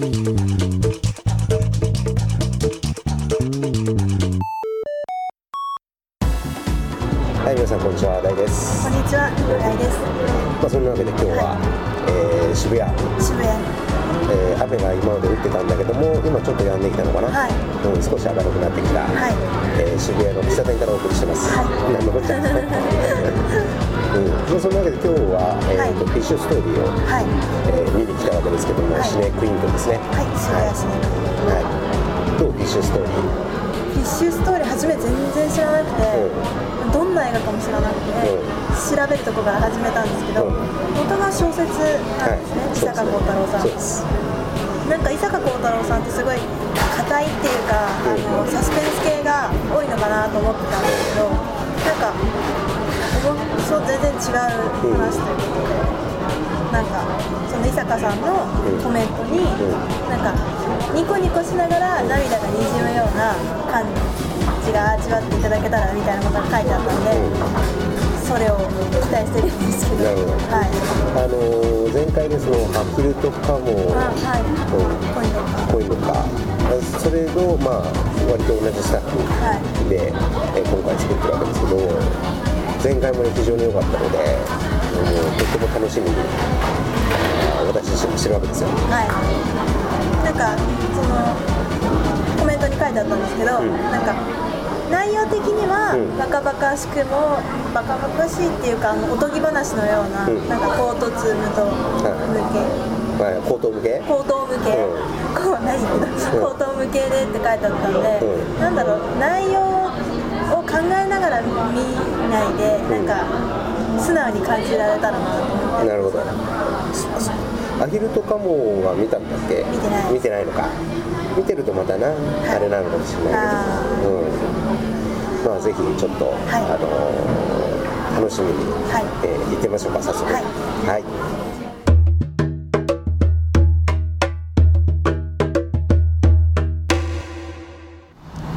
はい、皆さんこんにちは、大です。こんにちは、大です。まあそんなわけで今日は、えー渋谷、渋谷。えー雨が今まで降ってたんだけども、今ちょっと止んできたのかな。はいうん、少し明るくなってきた。はいえー渋谷の喫茶店からお送りしてます。はいなんのこっちゃ？うん、まあそんなわけで今日は、えーとフィッシュストーリーを、はい。えー見に来たわけですけども、はいシネクイントですね。はい、渋谷シネはい。どう？フィッシュストーリー。フィッシュストーリー初め全然知らなくて、どんな映画かも知らなくて、う。調べるとこから始めたんですけど、う。ん元が小説なんですね、伊坂幸太郎さん。なんか伊坂幸太郎さんってすごい硬いっていうか、あのサスペンス系が多いのかなと思ってたんですけどなんかそう全然違う話ということで、なんかその伊坂さんのコメントに、なんかニコニコしながら涙がにじむような感じが味わっていただけたらみたいなことが書いてあったんで、それを期待してるんですけど。はい。あのー前回でそのアヒルとカモあはい。うん。ポイントかそれのまあ割と同じスタッフはい。で、えー今回作ってるわけですけど前回もね非常に良かったので、うんとっても楽しみに私自身もしてるわけですよ。はい、なんかそのコメントに書いてあったんですけど、うん。なんか内容的にはうん。バカバカしくもバカバカしいっていうかあのおとぎ話のような、うん。なんか唐突無道向け、まあ口頭向け口頭向け、うこう何？口頭向けでって書いてあったんで、うん。なんだろう。内容を考えながら見ないで、うんなん。か素直に感じられたらなと思って。なるほど。アヒルとカモは見たんだっけ？見てない。見てないのか。見てるとまたな、あれなのかもしれないけど、うん、まあぜひちょっと、あのー楽しみに、はい。えー行ってみましょうか早速。はい。はい。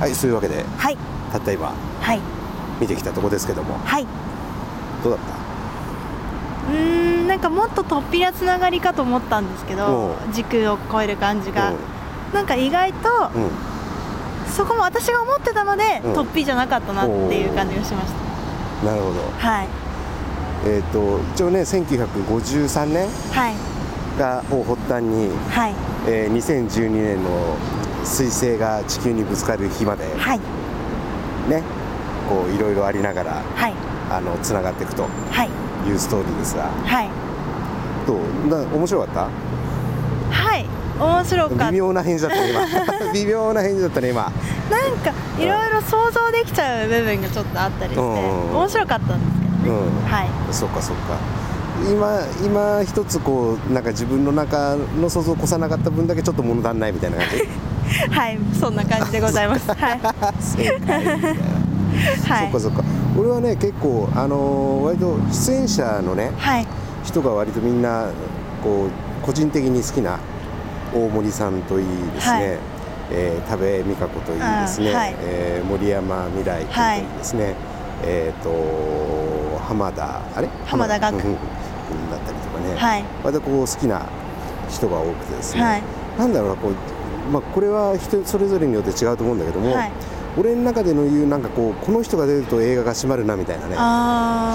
はい、そういうわけではい。たった今はい。見てきたとこですけども。はいどうだっうーんなんかもっと突飛なつながりかと思ったんですけどう。時空を超える感じが、う。んなんか意外とそこも私が思ってたので、うん。突飛じゃなかったなっていう感じがしましなるほど。たはい。えっ、と一応ね1953年はい。がを発端に、はい。えー2012年の彗星が地球にぶつかる日まではい。ねこういろいろありながらはいあのつながっていくとはい。いうストーリーですが。はい。どう？な面白かった？はい。面白かった。微妙な返事だったね今。微妙な返事だったね今。なんかいろいろ想像できちゃう部分がちょっとあったりして、うん。面白かったんですけどね、うん。はい。そっかそっか。今今一つこうなんか自分の中の想像を越さなかった分だけちょっと物足んないみたいな感じ？はいそんな感じでございます。はい。はい。そっかそっか俺はね結構あのー割と出演者のねはい。人が割とみんなこう個人的に好きな大森さんといいですね、はい。えー多部未華子といいですね、はい。えー森山未来君といいですね、えっ、と浜田あれ？浜田岳。うんうんだったりとかね、はい。割とこう好きな人が多くてですね、はい。なんだろうなこう、まあ、これは人それぞれによって違うと思うんだけども、はい俺の中での言うなんかこうこの人が出ると映画が閉まるなみたいなね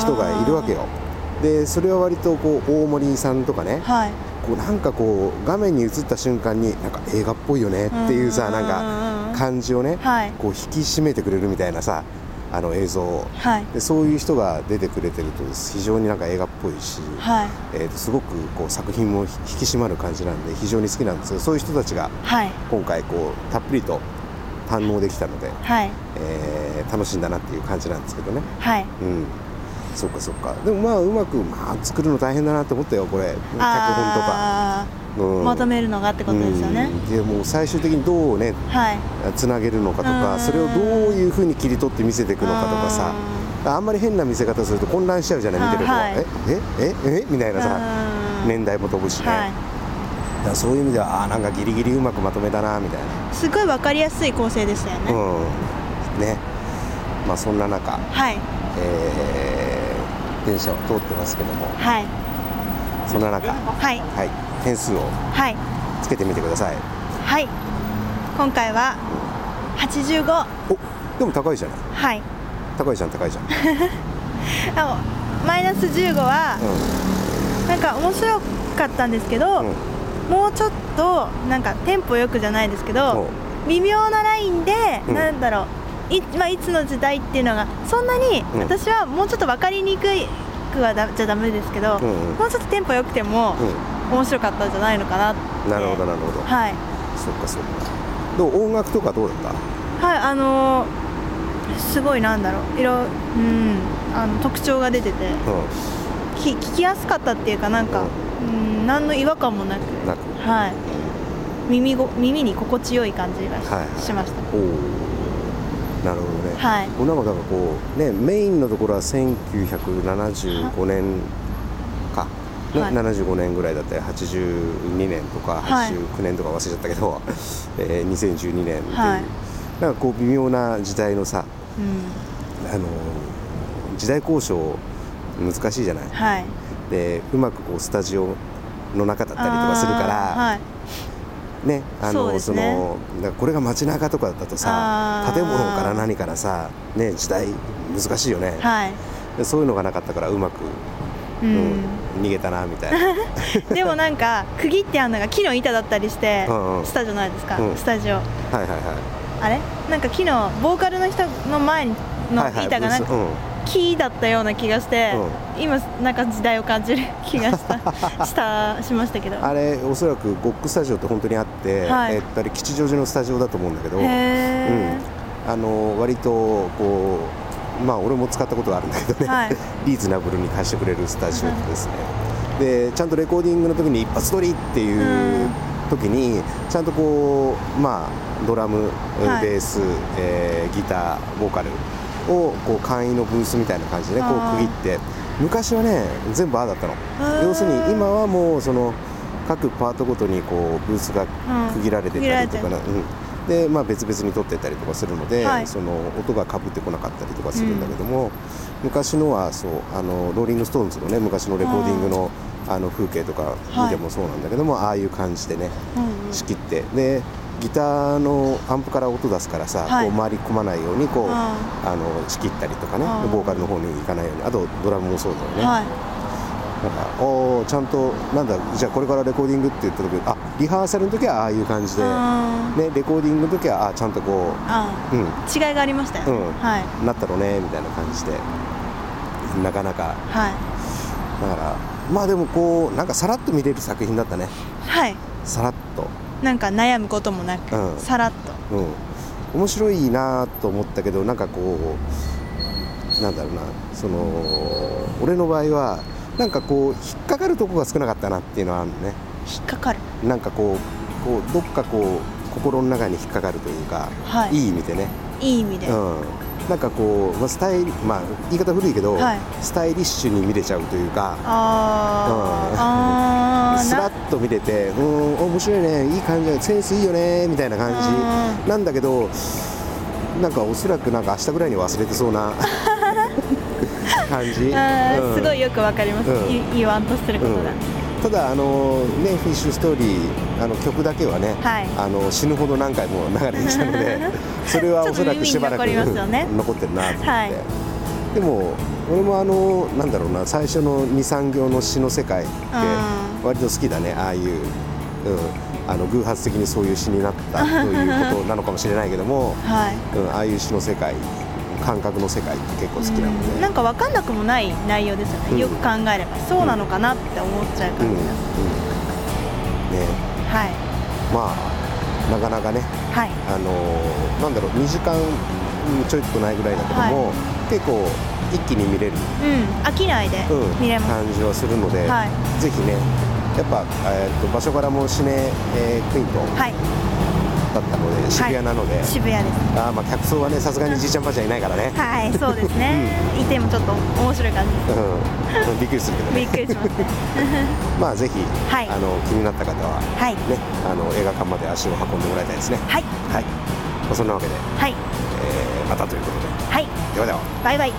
人がいるわけよ。でそれは割とこう大森さんとかねはい。こうなんかこう画面に映った瞬間になんか映画っぽいよねっていうさうんなんか感じをねはい。こう引き締めてくれるみたいなさあの映像を。はい。でそういう人が出てくれてると非常になんか映画っぽいし、はい。えーとすごくこう作品も引き締まる感じなんで非常に好きなんですけどそういう人たちがはい。今回こうたっぷりと堪能できたので、はい。えー楽しんだなっていう感じなんですけどね。はい。うん。そっかそっか。でもまあうまく、まあ、作るの大変だなって思ったよこれ。脚本とか、あうん。ーまとめるのがってことですよね。うん。でもう最終的にどうねはい。つなげるのかとかうん。それをどういうふうに切り取って見せていくのかとかさ。あんまり変な見せ方すると混乱しちゃうじゃない見てる方は、はい。ええ？え？え？みたいなさ。うん。年代も飛ぶしね、はいだそういう意味ではあーなんかギリギリうまくまとめたなみたいな。すごいわかりやすい構成でしたよね、うん。ね。まあそんな中、はい。えー電車を通ってますけども。はい。そんな中はい。はい。点数をはい。つけてみてください。はい。今回は85おでも高いじゃない。はい。高いじゃん高いじゃん、あのマイナス15はなんか面白かったんですけど、うんうんもうちょっとなんかテンポよくじゃないですけど微妙なラインで、うん。なんだろう。い,、まあ、いつの時代っていうのがそんなにうん。私はもうちょっと分かりにくいくはだじゃダメですけど、もうちょっとテンポよくてもう面白かったんじゃないのかなって。ん、なるほどなるほど、はい。そっかそっか。どう音楽とかどうだった？はいあのーすごいなんだろう。色うんあの特徴が出てて。うき聞きやすかったっていうかなんか、うん、何の違和感もなく。んなく。はい。耳ご耳に心地よい感じがし,、はいはい。しました。おおなるほどね。はい。これなんかこうねメインのところは1975年か、ねはい。75年ぐらいだったり82年とかはい。89年とか忘れちゃったけど、えー2012年っていう、はい。なんかこう微妙な時代のさうん。あの時代交渉難しいじゃない？はいでうまくこうスタジオの中だったりとかするから、はい。ねあのね。のだからこれが街中とかだとさ建物から何からさね時代難しいよね、はい。でそういうのがなかったからうまく、ううんん、逃げたなみたいな。でもなんか区切ってあるのが木の板だったりしてうんうん。したじゃないですか、うん。スタジオ。はいはいはい。あれ？なんか木のボーカルの人の前のはいはい。板がなんかブースうん木だったような気がして、今なんか時代を感じる気がした したしましたけど。あれおそらくゴックスタジオって本当にあって、はい。えっとあれ吉祥寺のスタジオだと思うんだけど、へえ、あの割とこうまあ俺も使ったことがあるんだけどね、はい。リーズナブルに貸してくれるスタジオですね、でちゃんとレコーディングの時に一発撮りっていううん。時にちゃんとこうまあドラム、はい。ベース、えーギターボーカルをこう簡易のブースみたいな感じでねこう区切って昔はね全部ああだったの。ー。要するに今はもうその各パートごとにこうブースが区切られてたりとかな、うん。でまあ、別々に撮ってったりとかするので、はい。その音がかぶってこなかったりとかするんだけども、昔のはそうあのローリング・ストーンズのね昔のレコーディングのあの風景とか見てもそうなんだけども、ああいう感じでねうんうん。仕切ってでギターのアンプから音出すからさ、はい。こう回り込まないようにこう、ああの仕切ったりとかねボーカルの方に行かないようにあとドラムもそうだよね、はい。なんかおーちゃんとなんだじゃあこれからレコーディングって言った時あリハーサルの時はああいう感じで、ね、レコーディングの時はあちゃんとこあう、うん、ー違いがありましたよね、うん。はい。なったろうねみたいな感じで。なかなか。はい。だからまあでもこうなんかさらっと見れる作品だったね。はい。さらっとなんか悩むこともなく、うん。さらっと。うん。面白いなと思ったけどなんかこうなんだろうな。その俺の場合はなんかこう引っかかるとこが少なかったなっていうのはあるのね。引っかかる？なんかこうこうどっかこう心の中に引っかかるというか、はい。いい意味でね。いい意味で、うん、なんかこう、まあ、スタイリまあ言い方古いけど、はい。スタイリッシュに見れちゃうというか。あー、うん。あ と見れてうん面白いねいい感じだセンスいいよねみたいな感うじなんだけどなんかおそらくなんか明日ぐらいに忘れてそうな 感じ、うん。すごいよくわかります、うん。い言わんとしてることが、うん。ただあのねフィッシュストーリーあの曲だけはね、はい。あの死ぬほど何回も流れてきたので それはおそらくしばらく残ってるなと思って、はいでも俺もあのなんだろうな最初の23行の詩の世界ってう割と好きだねああいう、うん、あの偶発的にそういう詩になったということ なのかもしれないけども、はい。うん、ああいう詩の世界感覚の世界って結構好きなので、うんなんかわかんなくもない内容ですよね、うん。よく考えればそうなのかなって思っちゃううん。うん。感じです、ね。はい。まあなかなかねはい。あのーなんだろう2時間ちょいっとないぐらいだけども、結構一気に見れる、うん飽きないでうん見れます、感じはするので、はい。ぜひねやっぱ、えー、と場所からもシネ、えークイントはい。だったので渋谷なので、渋谷です。あーまあ客層はねさすがにじいちゃん ばあちゃんいないからね、はいそうですね、いてもちょっと面白い感じ。でうん、びっくりするけどすびっねくりします。ね まあぜひ、はい。あの気になった方ははい。ねあの映画館まで足を運んでもらいたいですね。はい。はい、まあ、そんなわけで、はい。えーまたということで。はい。ではでは。バイバイ